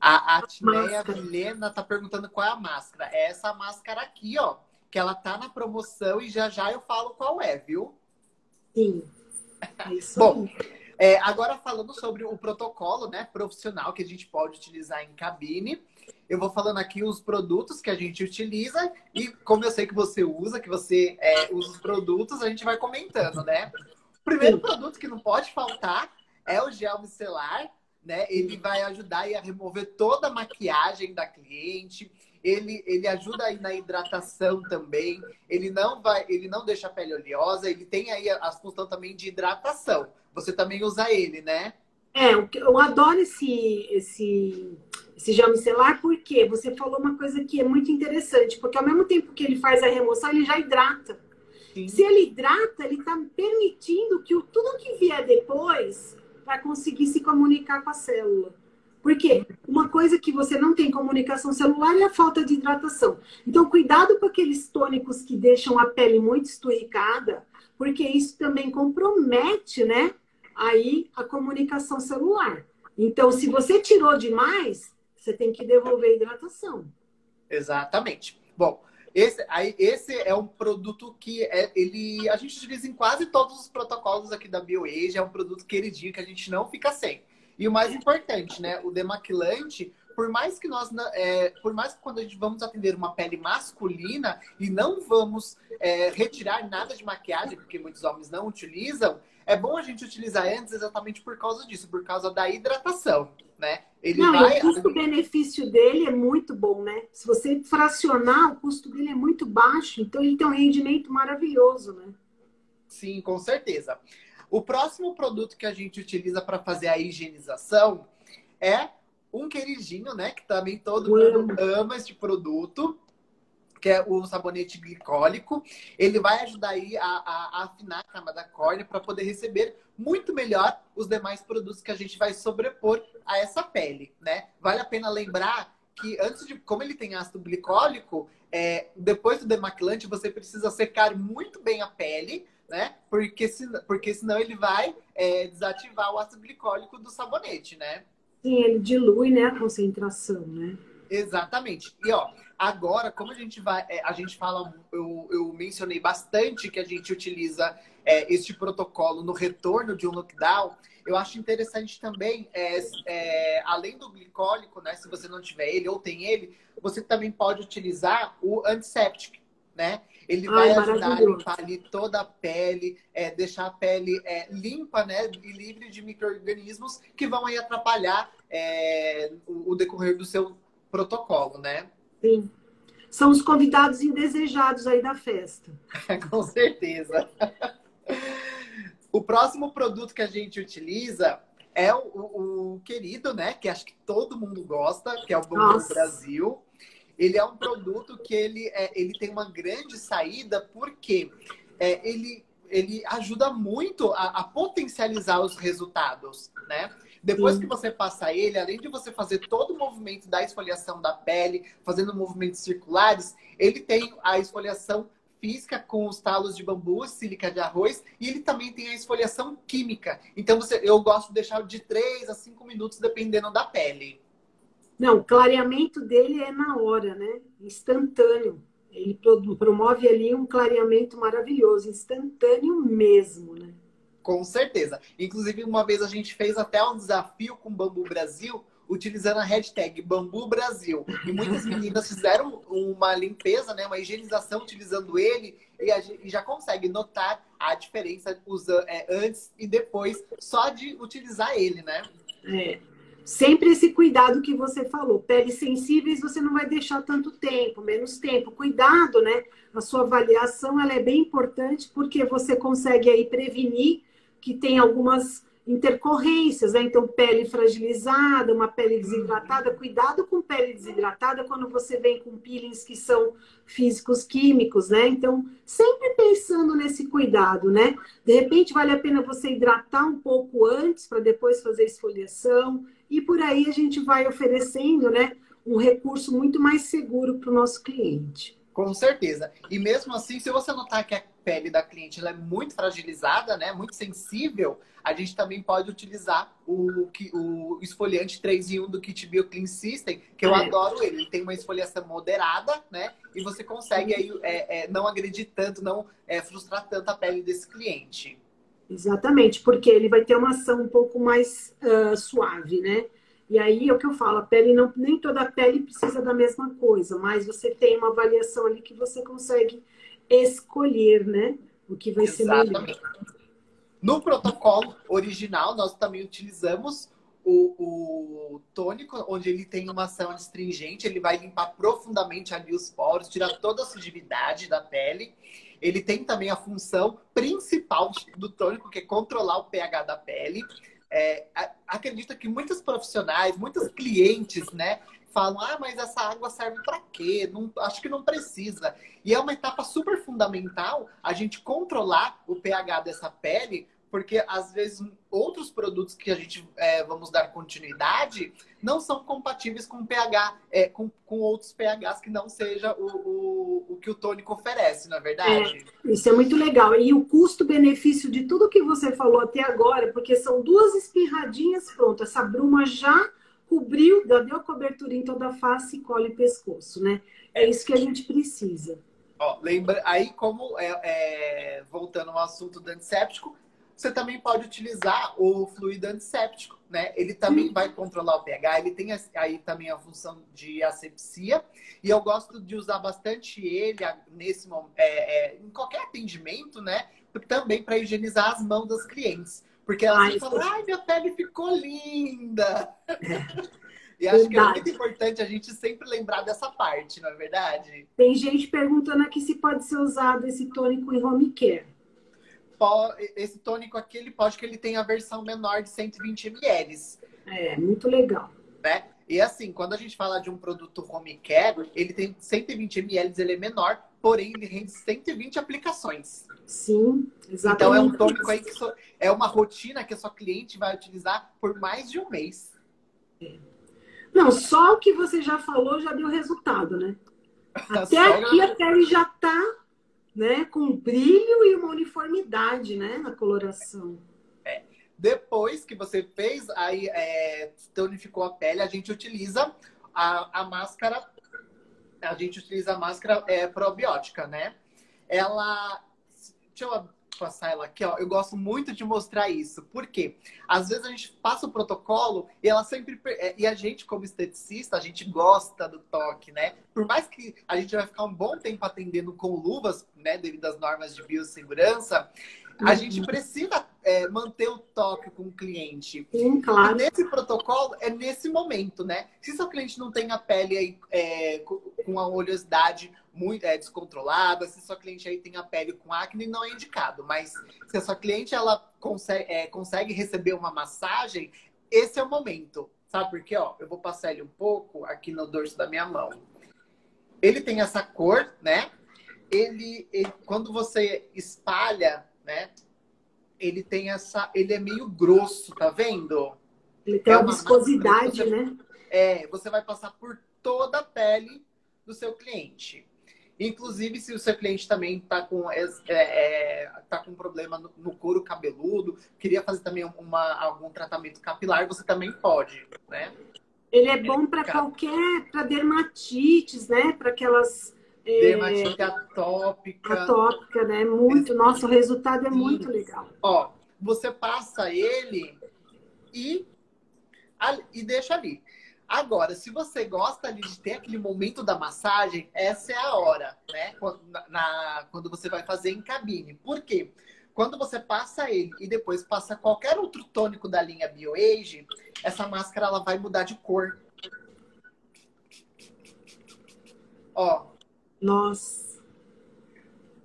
A, a Tineia Milena tá perguntando qual é a máscara. É essa máscara aqui, ó. Que ela tá na promoção e já já eu falo qual é, viu? Sim. É isso Bom, é, agora falando sobre o protocolo né, profissional que a gente pode utilizar em cabine. Eu vou falando aqui os produtos que a gente utiliza e como eu sei que você usa, que você é, usa os produtos, a gente vai comentando, né? O primeiro produto que não pode faltar é o gel micelar, né? Ele vai ajudar a remover toda a maquiagem da cliente. Ele, ele ajuda aí na hidratação também. Ele não vai, ele não deixa a pele oleosa. Ele tem aí a, a função também de hidratação. Você também usa ele, né? É, eu adoro esse, esse, esse gel micelar porque você falou uma coisa que é muito interessante, porque ao mesmo tempo que ele faz a remoção, ele já hidrata. Sim. Se ele hidrata, ele está permitindo que o, tudo que vier depois vai conseguir se comunicar com a célula. Porque uma coisa que você não tem comunicação celular é a falta de hidratação. Então, cuidado com aqueles tônicos que deixam a pele muito esturricada, porque isso também compromete, né? aí a comunicação celular. Então, se você tirou demais, você tem que devolver a hidratação. Exatamente. Bom, esse, aí, esse é um produto que é, ele, a gente utiliza em quase todos os protocolos aqui da BioAge. É um produto queridinho que a gente não fica sem. E o mais importante, né? O demaquilante, por mais que nós, é, por mais que quando a gente vamos atender uma pele masculina e não vamos é, retirar nada de maquiagem, porque muitos homens não utilizam, é bom a gente utilizar antes exatamente por causa disso, por causa da hidratação, né? Ele Não, vai... o custo-benefício dele é muito bom, né? Se você fracionar, o custo dele é muito baixo, então ele tem um rendimento maravilhoso, né? Sim, com certeza. O próximo produto que a gente utiliza para fazer a higienização é um queridinho, né? Que também todo mundo ama este produto, que é o sabonete glicólico. Ele vai ajudar aí a, a, a afinar a camada córnea para poder receber muito melhor os demais produtos que a gente vai sobrepor a essa pele, né? Vale a pena lembrar que antes de, como ele tem ácido glicólico, é, depois do demaquilante você precisa secar muito bem a pele, né? Porque, se, porque senão ele vai é, desativar o ácido glicólico do sabonete, né? Sim, ele dilui, né, a concentração, né? Exatamente. E ó, agora, como a gente vai, é, a gente fala, eu, eu mencionei bastante que a gente utiliza é, este protocolo no retorno de um lockdown. Eu acho interessante também, é, é, além do glicólico, né? Se você não tiver ele ou tem ele, você também pode utilizar o antisséptico, né? Ele vai Ai, ajudar a limpar ali toda a pele, é, deixar a pele é, limpa, né? E livre de micro-organismos que vão aí atrapalhar é, o, o, decorrer do seu protocolo, né? Sim. São os convidados indesejados aí da festa. (laughs) Com certeza. o próximo produto que a gente utiliza é o, o, o, querido, né? Que acho que todo mundo gosta, que é o Bambu Brasil ele é um produto que ele, é, ele tem uma grande saída porque é, ele, ele ajuda muito a, a, potencializar os resultados, né? Depois Sim. que você passa ele, além de você fazer todo o movimento da esfoliação da pele, fazendo movimentos circulares, ele tem a esfoliação física com os talos de bambu, sílica de arroz, e ele também tem a esfoliação química. Então você, eu gosto de deixar de 3 a 5 minutos, dependendo da pele. Não, o clareamento dele é na hora, né? Instantâneo. Ele promove ali um clareamento maravilhoso, instantâneo mesmo, né? Com certeza. Inclusive, uma vez a gente fez até um desafio com Bambu Brasil, utilizando a hashtag Bambu Brasil. E muitas meninas fizeram uma limpeza, né, uma higienização utilizando ele e, já consegue notar a diferença usa, é, antes e depois só de utilizar ele, né? É. Sempre esse cuidado que você falou. Peles sensíveis você não vai deixar tanto tempo, menos tempo. Cuidado, né? A sua avaliação ela é bem importante porque você consegue aí prevenir que tem algumas intercorrências, né? Então, pele fragilizada, uma pele desidratada. Cuidado com pele desidratada quando você vem com peelings que são físicos químicos, né? Então, sempre pensando nesse cuidado, né? De repente, vale a pena você hidratar um pouco antes para depois fazer esfoliação. E por aí a gente vai oferecendo, né? Um recurso muito mais seguro para o nosso cliente. Com certeza. E mesmo assim, se você notar que a pele da cliente ela é muito fragilizada, né, muito sensível, a gente também pode utilizar o, o esfoliante 3 em 1 do Kit Bio Clean System, que eu é. adoro ele. Ele tem uma esfoliação moderada, né? E você consegue aí é, é, não agredir tanto, não é, frustrar tanto a pele desse cliente. Exatamente, porque ele vai ter uma ação um pouco mais uh, suave, né? E aí é o que eu falo, a pele não, nem toda a pele precisa da mesma coisa, mas você tem uma avaliação ali que você consegue escolher, né? O que vai Exatamente. ser melhor. No protocolo original, nós também utilizamos o, o, tônico, onde ele tem uma ação astringente, ele vai limpar profundamente ali os poros, tirar toda a sujidade da pele. Ele tem também a função principal do tônico, que é controlar o pH da pele. É, acredito que muitos profissionais, muitos clientes, né, falam: ah, mas essa água serve para quê? Não, acho que não precisa. E é uma etapa super fundamental a gente controlar o pH dessa pele, porque às vezes outros produtos que a gente é, vamos dar continuidade não são compatíveis com pH, é, com, com outros pHs que não seja o, o, o que o tônico oferece, na é verdade. É, isso é muito legal. E o custo-benefício de tudo que você falou até agora, porque são duas espirradinhas, pronto, essa bruma já cobriu, deu cobertura em toda a face, colo e pescoço, né? É isso que a gente precisa. Ó, lembra, aí como é, é, voltando ao assunto do antisséptico, você também pode utilizar o fluido antisséptico, né? Ele também Sim. vai controlar o pH, ele tem aí também a função de asepsia. E eu gosto de usar bastante ele nesse é, é, em qualquer atendimento, né? Também para higienizar as mãos das clientes. Porque elas ai, falam, ai, minha pele ficou linda. É. (laughs) E acho verdade. que é muito importante a gente sempre lembrar dessa parte, não é verdade? Tem gente perguntando aqui se pode ser usado esse tônico em home care esse tônico aqui, ele pode que ele tem a versão menor de 120 ml. É, muito legal. Né? E assim, quando a gente fala de um produto home care, ele tem 120 ml, ele é menor, porém ele rende 120 aplicações. Sim, exatamente. Então é um tônico aí que so, é uma rotina que a sua cliente vai utilizar por mais de um mês. É. Não, só o que você já falou já deu resultado, né? Até aqui a pele já tá né, com brilho e uma uniformidade, né, na coloração. É. Depois que você fez, aí é, tonificou a pele, a gente utiliza a, a máscara, a gente utiliza a máscara é, probiótica, né? Ela. Deixa eu passar ela aqui, ó. Eu gosto muito de mostrar isso. Por quê? Às vezes a gente passa o protocolo e ela sempre. É, e a gente, como esteticista, a gente gosta do toque, né? Por mais que a gente vai ficar um bom tempo atendendo com luvas, né? Devido às normas de biossegurança, a gente uhum. precisa é, manter o toque com o cliente. Sim, claro. E nesse protocolo, é nesse momento, né? Se seu cliente não tem a pele aí, é, com a oleosidade muito é, descontrolada, se sua cliente aí tem a pele com acne, não é indicado. Mas se a sua cliente ela consegue, é, consegue receber uma massagem, esse é o momento. Sabe por quê? Ó, eu vou passar ele um pouco aqui no dorso da minha mão. Ele tem essa cor, né? Ele, ele quando você espalha, né? Ele tem essa, ele é meio grosso, tá vendo? Ele tem é uma viscosidade, você, né? É, você vai passar por toda a pele do seu cliente. Inclusive, se o seu cliente também está com, é, é, tá com problema no, no, couro cabeludo, queria fazer também uma, algum tratamento capilar, você também pode, né? Ele é bom para qualquer, para dermatites, né? Para aquelas... É, Dermatite atópica. Atópica, né? Muito. Nossa, o resultado é Sim. muito legal. Ó, você passa ele e, e deixa ali. Agora, se você gosta ali de ter aquele momento da massagem, essa é a hora, né? Quando, na, quando você vai fazer em cabine. Por quê? Quando você passa ele e depois passa qualquer outro tônico da linha BioAge, essa máscara ela vai mudar de cor. Ó. Nossa.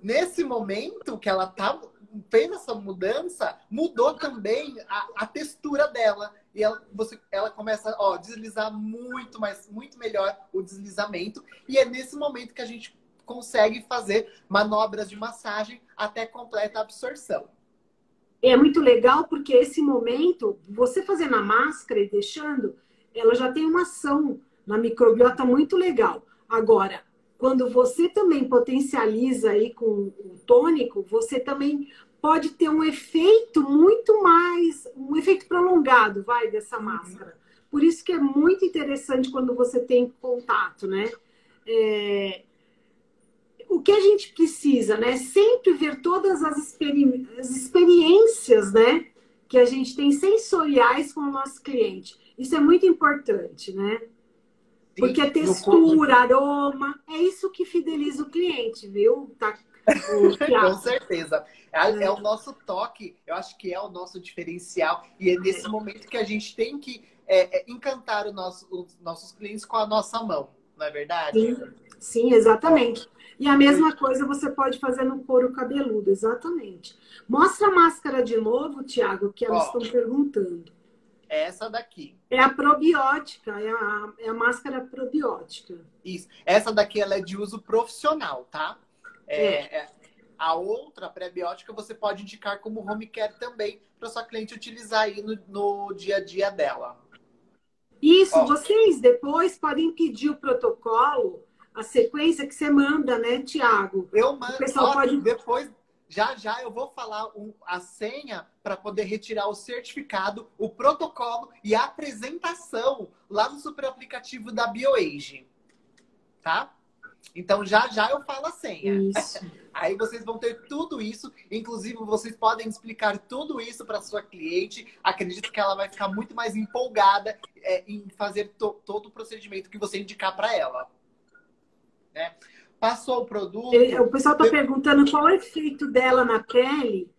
Nesse momento que ela tá fez essa mudança, mudou também a, a textura dela e ela, você, ela começa a deslizar muito mais, muito melhor o deslizamento. E é nesse momento que a gente consegue fazer manobras de massagem até completa absorção. É muito legal porque esse momento, você fazendo a máscara e deixando, ela já tem uma ação na microbiota muito legal. Agora, quando você também potencializa aí com o tônico, você também pode ter um efeito muito mais, um efeito prolongado, vai, dessa uhum. máscara. Por isso que é muito interessante quando você tem contato, né? É... O que a gente precisa, né? Sempre ver todas as, experi... as experiências, né? Que a gente tem sensoriais com o nosso cliente. Isso é muito importante, né? Porque a textura, aroma, é isso que fideliza o cliente, viu? Tá (laughs) com certeza. É, é, o nosso toque, eu acho que é o nosso diferencial. E é nesse momento que a gente tem que é, é, encantar nosso, os nossos clientes com a nossa mão, não é verdade? Sim, sim exatamente. E a mesma coisa você pode fazer no couro cabeludo, exatamente. Mostra a máscara de novo, Tiago, que elas Ó, estão perguntando. É essa daqui. É a probiótica, é a, é a máscara probiótica. Isso. Essa daqui ela é de uso profissional, tá? É, é, é. A outra pré-biótica você pode indicar como home care também para sua cliente utilizar aí no, no, dia a dia dela. Isso, Ó, vocês depois podem pedir o protocolo, a sequência que você manda, né, Tiago? Eu mando. O pessoal Ó, pode... Depois, já já eu vou falar um, a senha para poder retirar o certificado, o protocolo e a apresentação lá no super aplicativo da BioAge. Tá? Então já já eu falo a senha. Isso. (laughs) Aí vocês vão ter tudo isso, inclusive vocês podem explicar tudo isso para sua cliente. Acredito que ela vai ficar muito mais empolgada é, em fazer to todo o procedimento que você indicar para ela. Né? Passou o produto. O pessoal está perguntando qual é o efeito dela na pele.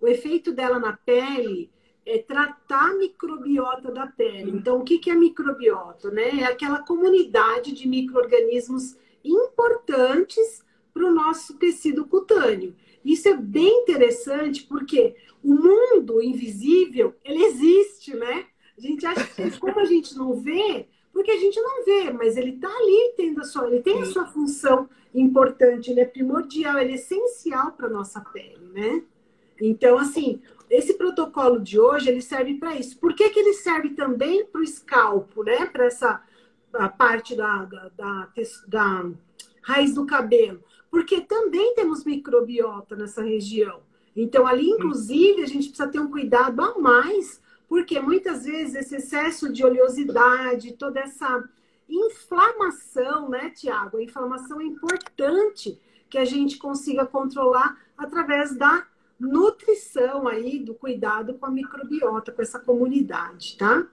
O efeito dela na pele é tratar a microbiota da pele. Então, o que é microbiota? Né? É aquela comunidade de micro-organismos importantes para o nosso tecido cutâneo. Isso é bem interessante porque o mundo invisível, ele existe, né? A gente acha que como a gente não vê, porque a gente não vê, mas ele está ali tendo a sua, ele tem a sua função importante, ele é primordial, ele é essencial para nossa pele, né? Então, assim, esse protocolo de hoje, ele serve para isso. Por que, que ele serve também para o escalpo, né? Para essa parte da, da, da, da raiz do cabelo, porque também temos microbiota nessa região. Então, ali, inclusive, a gente precisa ter um cuidado a mais, porque muitas vezes esse excesso de oleosidade, toda essa inflamação, né, Tiago? A inflamação é importante que a gente consiga controlar através da nutrição aí, do cuidado com a microbiota, com essa comunidade, tá?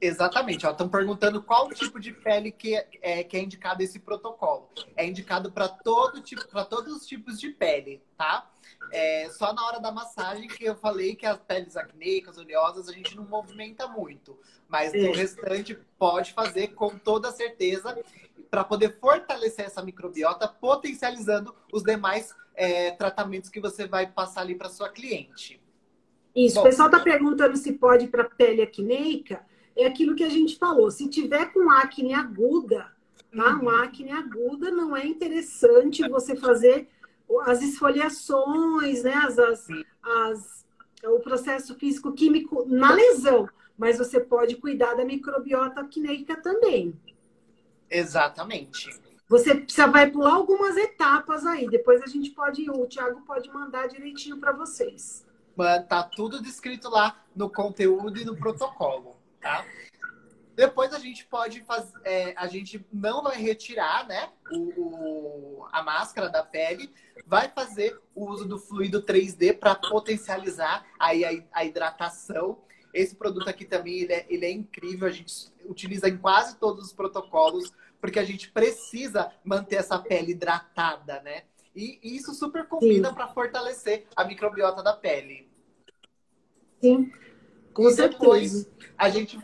Exatamente. Estão perguntando qual tipo de pele que é, que é indicado esse protocolo. É indicado para todo tipo, para todos os tipos de pele, tá? É, só na hora da massagem que eu falei que as peles acneicas, oleosas, a gente não movimenta muito. Mas é. o restante pode fazer com toda certeza para poder fortalecer essa microbiota, potencializando os demais é, tratamentos que você vai passar ali para sua cliente. Isso, Bom, o pessoal está perguntando se pode para pele acneica é aquilo que a gente falou. Se tiver com acne aguda, tá? Uhum. Uma acne aguda não é interessante você fazer as esfoliações, né? As, as, as, o processo físico-químico na lesão. Mas você pode cuidar da microbiota acneica também. Exatamente. Você já vai pular algumas etapas aí. Depois a gente pode, o Thiago pode mandar direitinho para vocês. Tá tudo descrito lá no conteúdo e no protocolo tá? Depois a gente pode fazer, é, a gente não vai retirar, né, o, o, a máscara da pele, vai fazer o uso do fluido 3D para potencializar aí a, a, hidratação. Esse produto aqui também ele é, ele é incrível, a gente utiliza em quase todos os protocolos, porque a gente precisa manter essa pele hidratada, né? E, e isso super combina para fortalecer a microbiota da pele. Sim. Com e depois a gente.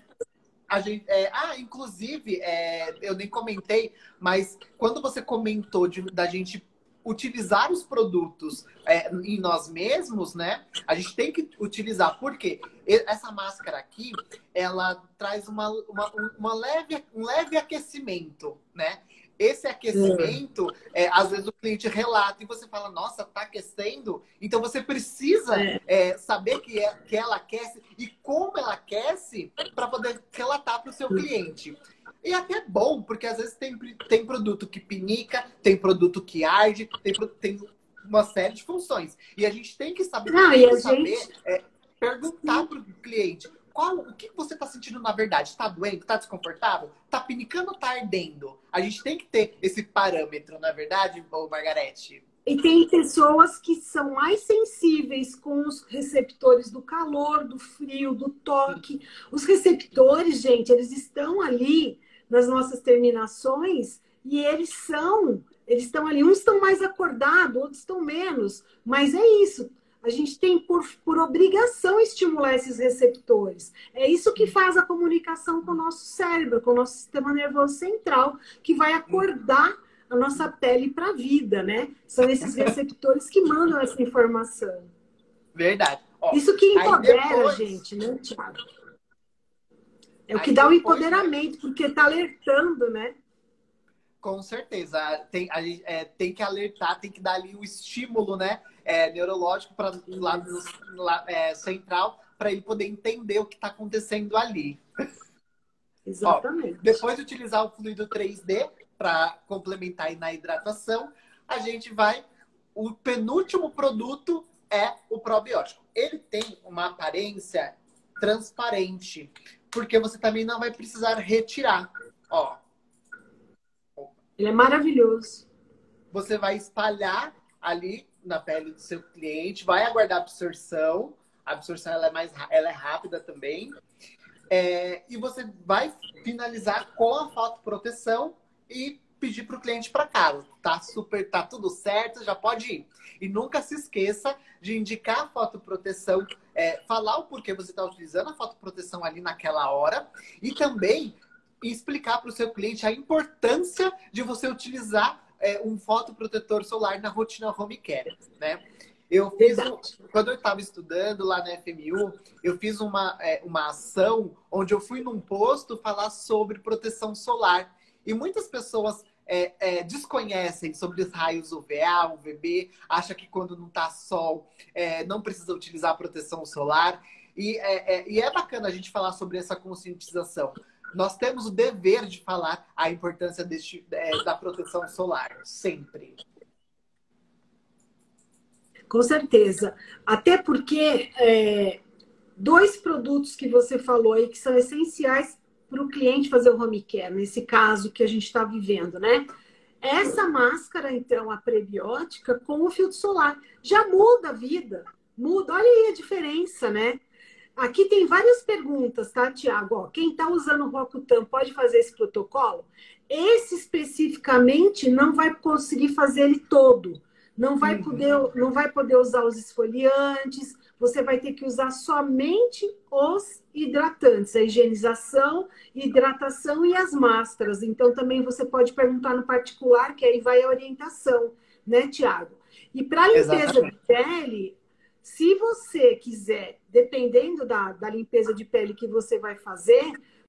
A gente é, ah, inclusive, é, eu nem comentei, mas quando você comentou de, da gente utilizar os produtos é, em nós mesmos, né? A gente tem que utilizar, porque essa máscara aqui, ela traz uma, uma, uma leve, um leve aquecimento, né? Esse aquecimento, é, às vezes o cliente relata e você fala, nossa, tá aquecendo. Então você precisa é. É, saber que, é, que ela aquece e como ela aquece para poder relatar para o seu cliente. E até bom, porque às vezes tem, tem produto que pinica, tem produto que arde, tem, tem uma série de funções. E a gente tem que saber, Não, tem que saber gente... É, perguntar para o cliente qual, o que você está sentindo na verdade? Está doendo? Está desconfortável? Está pinicando está ardendo? A gente tem que ter esse parâmetro, na é verdade, Margarete? E tem pessoas que são mais sensíveis com os receptores do calor, do frio, do toque. Os receptores, gente, eles estão ali nas nossas terminações e eles são, eles estão ali, uns estão mais acordados, outros estão menos, mas é isso a gente tem por, por obrigação estimular esses receptores. É isso que faz a comunicação com o nosso cérebro, com o nosso sistema nervoso central, que vai acordar a nossa pele para a vida, né? São esses receptores que mandam essa informação. Verdade. Ó, isso que empodera depois... a gente, né, Tiago? É o que dá o empoderamento, porque está alertando, né? Com certeza. Tem, a, é, tem que alertar, tem que dar ali o estímulo, né? É, neurológico para lado é, central para ele poder entender o que está acontecendo ali. (laughs) Exatamente. Ó, depois de utilizar o fluido 3D para complementar na hidratação, a gente vai. O penúltimo produto é o probiótico. Ele tem uma aparência transparente, porque você também não vai precisar retirar. Ó, ele é maravilhoso. Você vai espalhar ali na pele do seu cliente, vai aguardar a absorção. A absorção ela é mais ela é rápida também. É, e você vai finalizar com a fotoproteção e pedir para o cliente para casa. Tá super, tá tudo certo, já pode ir. E nunca se esqueça de indicar a fotoproteção, é, falar o porquê você está utilizando a fotoproteção ali naquela hora e também e explicar para o seu cliente a importância de você utilizar é, um fotoprotetor solar na rotina home care, né? Eu fiz, um, quando eu estava estudando lá na FMU, eu fiz uma, é, uma ação onde eu fui num posto falar sobre proteção solar. E muitas pessoas é, é, desconhecem sobre os raios UVA, UVB, acha que quando não está sol é, não precisa utilizar proteção solar. E é, é, e é bacana a gente falar sobre essa conscientização nós temos o dever de falar a importância deste, é, da proteção solar, sempre. Com certeza. Até porque é, dois produtos que você falou aí que são essenciais para o cliente fazer o home care, nesse caso que a gente está vivendo, né? Essa máscara, então, a prebiótica com o filtro solar, já muda a vida. Muda, olha aí a diferença, né? Aqui tem várias perguntas, tá, Tiago? Quem está usando o Rocutan pode fazer esse protocolo? Esse especificamente não vai conseguir fazer ele todo. Não vai, uhum. poder, não vai poder usar os esfoliantes, você vai ter que usar somente os hidratantes, a higienização, hidratação e as máscaras. Então, também você pode perguntar no particular, que aí vai a orientação, né, Tiago? E para limpeza Exatamente. de pele, se você quiser, dependendo da, da limpeza de pele que você vai fazer,